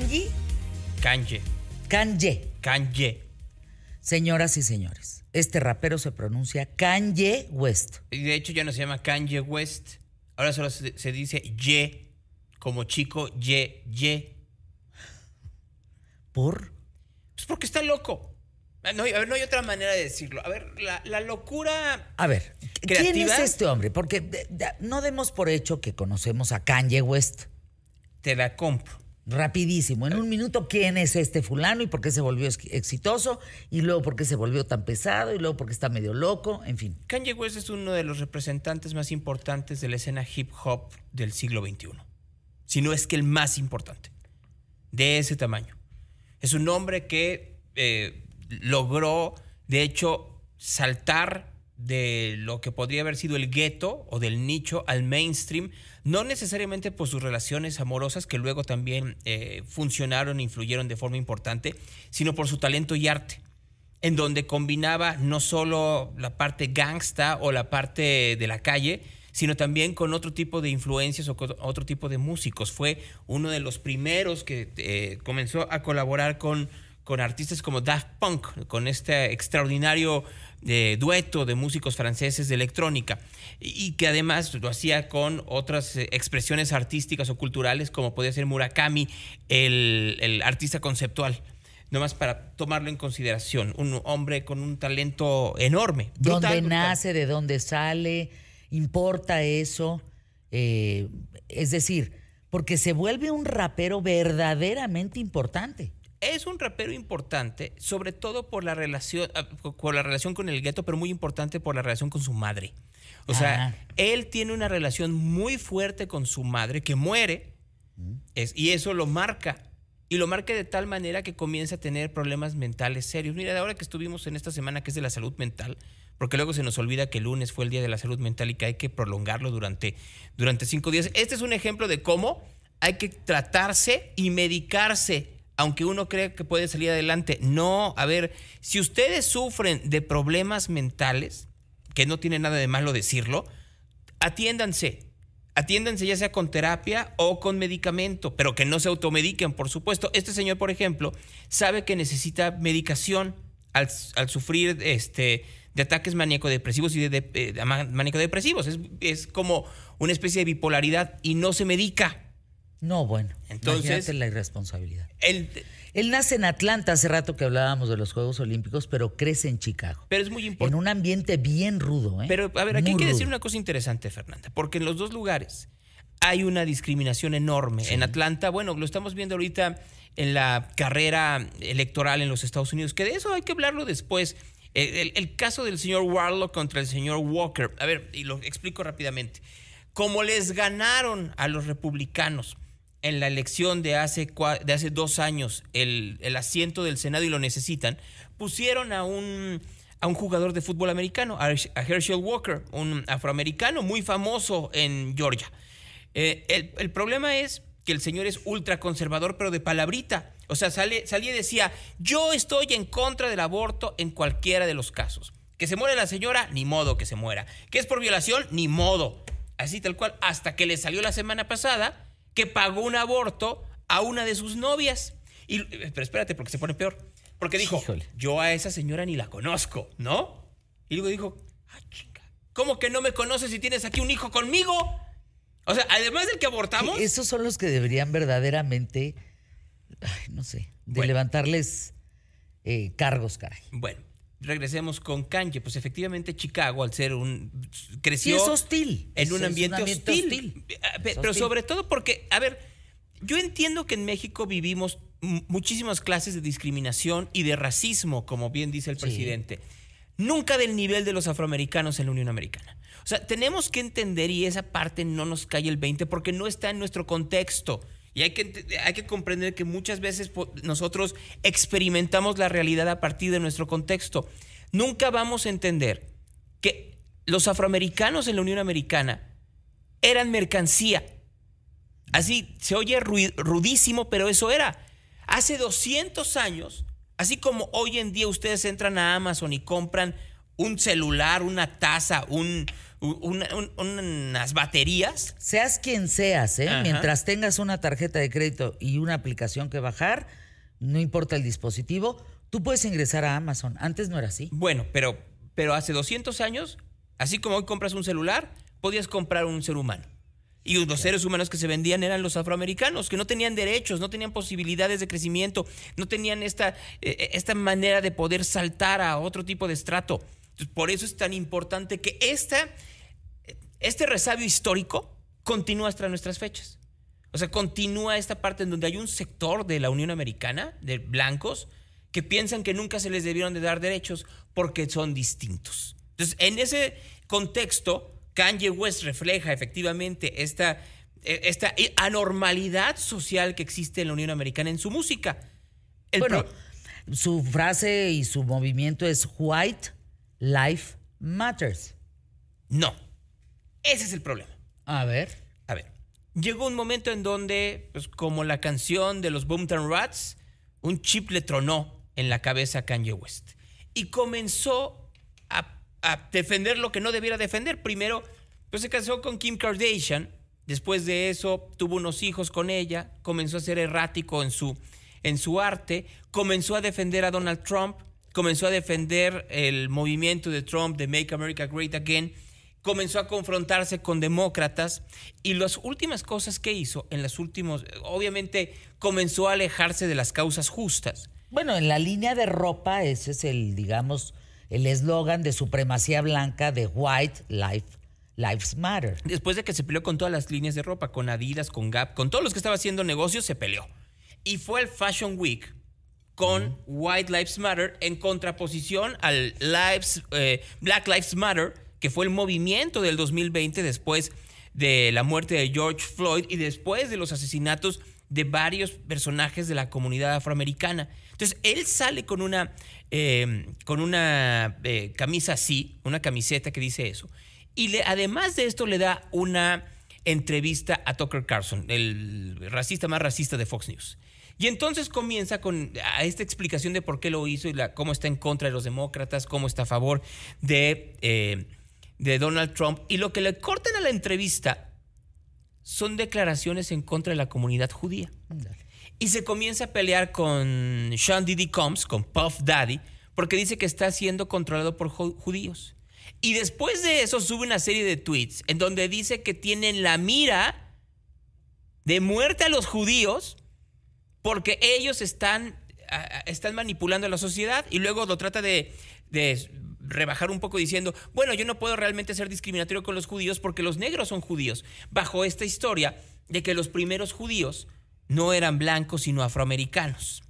Kanji, Kanye. Kanye. Kanye. Señoras y señores, este rapero se pronuncia Kanye West. Y de hecho ya no se llama Kanye West. Ahora solo se, se dice Ye. Como chico, Ye, Ye. ¿Por? Pues porque está loco. Ah, No, hay- a ver, no hay otra manera de decirlo. A ver, la, la locura. A ver, ¿quién es este hombre? Porque de- de- no demos por hecho que conocemos a Kanye West. Te la compro. Rapidísimo, en un minuto, ¿quién es este fulano y por qué se volvió ex- exitoso? Y luego, ¿por qué se volvió tan pesado? Y luego, ¿por qué está medio loco? En fin. Kanye West es uno de los representantes más importantes de la escena hip hop del siglo XXI. Si no es que el más importante. De ese tamaño. Es un hombre que eh, logró, de hecho, saltar de lo que podría haber sido el gueto o del nicho al mainstream, no necesariamente por sus relaciones amorosas, que luego también eh, funcionaron e influyeron de forma importante, sino por su talento y arte en donde combinaba no solo la parte gangsta o la parte de la calle, sino también con otro tipo de influencias o con otro tipo de músicos. Fue uno de los primeros que eh, comenzó a colaborar con, con artistas como Daft Punk, con este extraordinario eh, dueto de músicos franceses de electrónica, y, que además lo hacía con otras eh, expresiones artísticas o culturales, como podía ser Murakami, el, el artista conceptual nomás para tomarlo en consideración. Un hombre con un talento enorme. ¿Dónde brutal. nace? ¿De dónde sale? ¿Importa eso? Eh, es decir, porque se vuelve un rapero verdaderamente importante. Es un rapero importante, sobre todo por la relación, ah, por la relación con el gueto, pero muy importante por la relación con su madre. O sea, Ah. él tiene una relación muy fuerte con su madre que muere es- y eso lo marca. Y lo marca de tal manera que comienza a tener problemas mentales serios. Mira, de ahora que estuvimos en esta semana que es de la salud mental, porque luego se nos olvida que el lunes fue el Día de la Salud Mental y que hay que prolongarlo durante, durante cinco días. Este es un ejemplo de cómo hay que tratarse y medicarse, aunque uno cree que puede salir adelante. No, a ver, si ustedes sufren de problemas mentales, que no tiene nada de malo decirlo, atiéndanse. Atiéndanse ya sea con terapia o con medicamento, pero que no se automediquen, por supuesto. Este señor, por ejemplo, sabe que necesita medicación al, sufrir este, de ataques maníaco-depresivos y de, de, eh, de ma- maníaco-depresivos. Es, es como una especie de bipolaridad y no se medica. No, bueno. Entonces- la irresponsabilidad. Él, Él nace en Atlanta, hace rato que hablábamos de los Juegos Olímpicos, pero crece en Chicago. pero es muy En importante. un ambiente bien rudo, ¿eh? Pero, a ver, aquí hay que decir una cosa interesante, Fernanda, porque en los dos lugares hay una discriminación enorme. En Atlanta, bueno, lo estamos viendo ahorita en la carrera electoral en los Estados Unidos, que de eso hay que hablarlo después. El, el- el caso del señor Warlock contra el señor Walker. A ver, y lo explico rápidamente. Como les ganaron a los republicanos en la elección de hace, de hace dos años el, el asiento del Senado y lo necesitan, pusieron a un, a un jugador de fútbol americano, a Herschel Walker, un afroamericano muy famoso en Georgia. Eh, el, el problema es que el señor es ultraconservador, pero de palabrita. O sea, salía y decía, yo estoy en contra del aborto en cualquiera de los casos. Que se muere la señora, ni modo que se muera. Que es por violación, ni modo. Así tal cual, hasta que le salió la semana pasada que pagó un aborto a una de sus novias. Y, pero espérate, porque se pone peor. Porque dijo, Híjole. yo a esa señora ni la conozco, ¿no? Y luego dijo, ah, chinga, ¿cómo que no me conoces si tienes aquí un hijo conmigo? O sea, además del que abortamos, Esos son los que deberían verdaderamente, ay, no sé, de Bueno. levantarles eh, cargos, caray. bueno, regresemos con Kanye. Pues efectivamente Chicago, al ser un... Sí, creció es hostil. en un es ambiente, hostil. Es Pero hostil. sobre todo porque, a ver, yo entiendo que en México vivimos muchísimas clases de discriminación y de racismo, como bien dice el Sí. presidente. Nunca del nivel de los afroamericanos en la Unión Americana. O sea, tenemos que entender y esa parte no nos cae el 20 porque no está en nuestro contexto. Y hay que, hay que comprender que muchas veces nosotros experimentamos la realidad a partir de nuestro contexto. Nunca vamos a entender que los afroamericanos en la Unión Americana eran mercancía. Así se oye rudísimo, pero eso era. Hace 200 años, así como hoy en día ustedes entran a Amazon y compran un celular, una taza, un, unas baterías. Seas quien seas, ¿eh? mientras tengas una tarjeta de crédito y una aplicación que bajar, no importa el dispositivo, tú puedes ingresar a Amazon. Antes no era así. Bueno, pero, pero hace 200 años, así como hoy compras un celular, podías comprar un ser humano. Y los seres humanos que se vendían eran los afroamericanos, que no tenían derechos, no tenían posibilidades de crecimiento, no tenían esta, eh, esta manera de poder saltar a otro tipo de estrato. Por eso es tan importante que esta, este resabio histórico continúa hasta nuestras fechas. O sea, continúa esta parte en donde hay un sector de la Unión Americana, de blancos, que piensan que nunca se les debieron de dar derechos porque son distintos. Entonces, en ese contexto, Kanye West refleja efectivamente esta, e, esta anormalidad social que existe en la Unión Americana en su música. bueno, su frase y su movimiento es White Life Matters. No, ese es el problema. A ver. A ver, llegó un momento en donde, pues como la canción de los Boomtown Rats, un chip le tronó en la cabeza a Kanye West y comenzó a defender lo que no debiera defender. Primero, pues se casó con Kim Kardashian. Después de eso, tuvo unos hijos con ella. Comenzó a ser errático en su, en su arte. Comenzó a defender a Donald Trump. Comenzó a defender el movimiento de Trump de Make America Great Again. Comenzó a confrontarse con demócratas. Y las últimas cosas que hizo, en las últimos, obviamente comenzó a alejarse de las causas justas. Bueno, en la línea de ropa, ese es el, digamos, el eslogan de supremacía blanca de White Life, Lives Matter. Después de que se peleó con todas las líneas de ropa, con Adidas, con Gap, con todos los que estaban haciendo negocios, se peleó. Y fue el Fashion Week con White Lives Matter en contraposición al eh, Black Lives Matter, que fue el movimiento del 2020 después de la muerte de George Floyd y después de los asesinatos de varios personajes de la comunidad afroamericana. Entonces, él sale con una, eh, con una eh, camisa así, una camiseta que dice eso. Y le, además de esto le da una entrevista a Tucker Carlson, el racista más racista de Fox News. Y entonces comienza con esta explicación de por qué lo hizo y la, cómo está en contra de los demócratas, cómo está a favor de, eh, de Donald Trump. Y lo que le cortan a la entrevista son declaraciones en contra de la comunidad judía. Y se comienza a pelear con Sean Diddy Combs, con Puff Daddy, porque dice que está siendo controlado por judíos. Y después de eso sube una serie de tweets en donde dice que tienen la mira de muerte a los judíos porque ellos están, están manipulando a la sociedad y luego lo trata de, de rebajar un poco diciendo, bueno, yo no puedo realmente ser discriminatorio con los judíos porque los negros son judíos, bajo esta historia de que los primeros judíos no eran blancos sino afroamericanos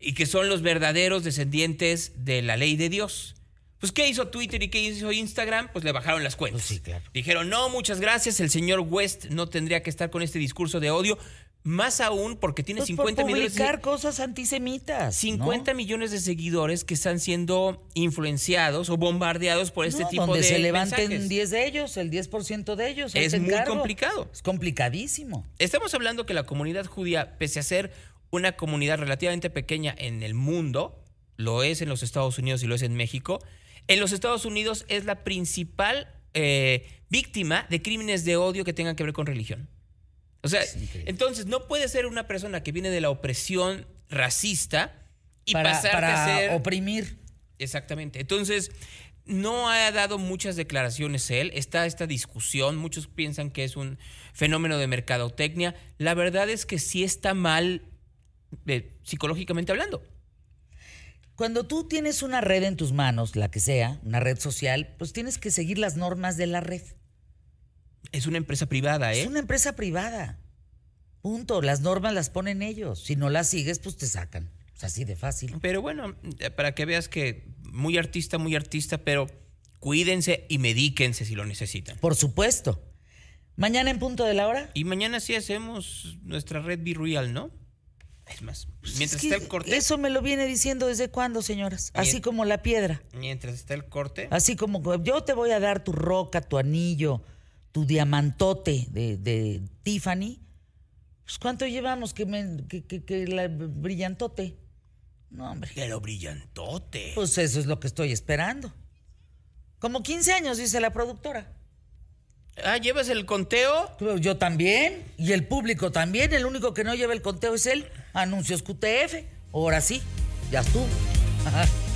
y que son los verdaderos descendientes de la ley de Dios. Pues, ¿qué hizo Twitter y qué hizo Instagram? Pues le bajaron las cuentas. Pues sí, claro. Dijeron, no, muchas gracias, el señor West no tendría que estar con este discurso de odio. Más aún porque tiene 50 pues millones de cosas antisemitas. 50 millones de seguidores que están siendo influenciados o bombardeados por este tipo donde de se levanten 10 de ellos, el 10% de ellos. Es muy complicado. Es complicadísimo. Estamos hablando que la comunidad judía, pese a ser una comunidad relativamente pequeña en el mundo, lo es en los Estados Unidos y lo es en México, en los Estados Unidos es la principal eh, víctima de crímenes de odio que tengan que ver con religión. O sea, entonces no puede ser una persona que viene de la opresión racista y pasar a ser oprimir. Exactamente. Entonces, no ha dado muchas declaraciones él. Está esta discusión. Muchos piensan que es un fenómeno de mercadotecnia. La verdad es que sí está mal eh, psicológicamente hablando. Cuando tú tienes una red en tus manos, la que sea, una red social, pues tienes que seguir las normas de la red. Es una empresa privada, ¿eh? Es una empresa privada. Punto. Las normas las ponen ellos. Si no las sigues, pues te sacan. Es así de fácil. Pero bueno, eh, para que veas que muy artista, muy artista, pero cuídense y medíquense si lo necesitan. Por supuesto. Mañana en punto de la hora. Y mañana sí hacemos nuestra red Be Real, ¿no? Es más, pues mientras está el corte. Eso me lo viene diciendo desde cuándo, señoras. Así como la piedra. Mientras está el corte. Así como yo te voy a dar tu roca, tu anillo, tu diamantote de, Tiffany, pues ¿cuánto llevamos que, me, que, la brillantote? No, hombre. Pero brillantote. Pues eso es lo que estoy esperando. Como 15 años, dice la productora. Ah, ¿llevas el conteo? Yo también, y el público también. El único que no lleva el conteo es él. Anuncios QTF. Ahora sí, ya estuvo.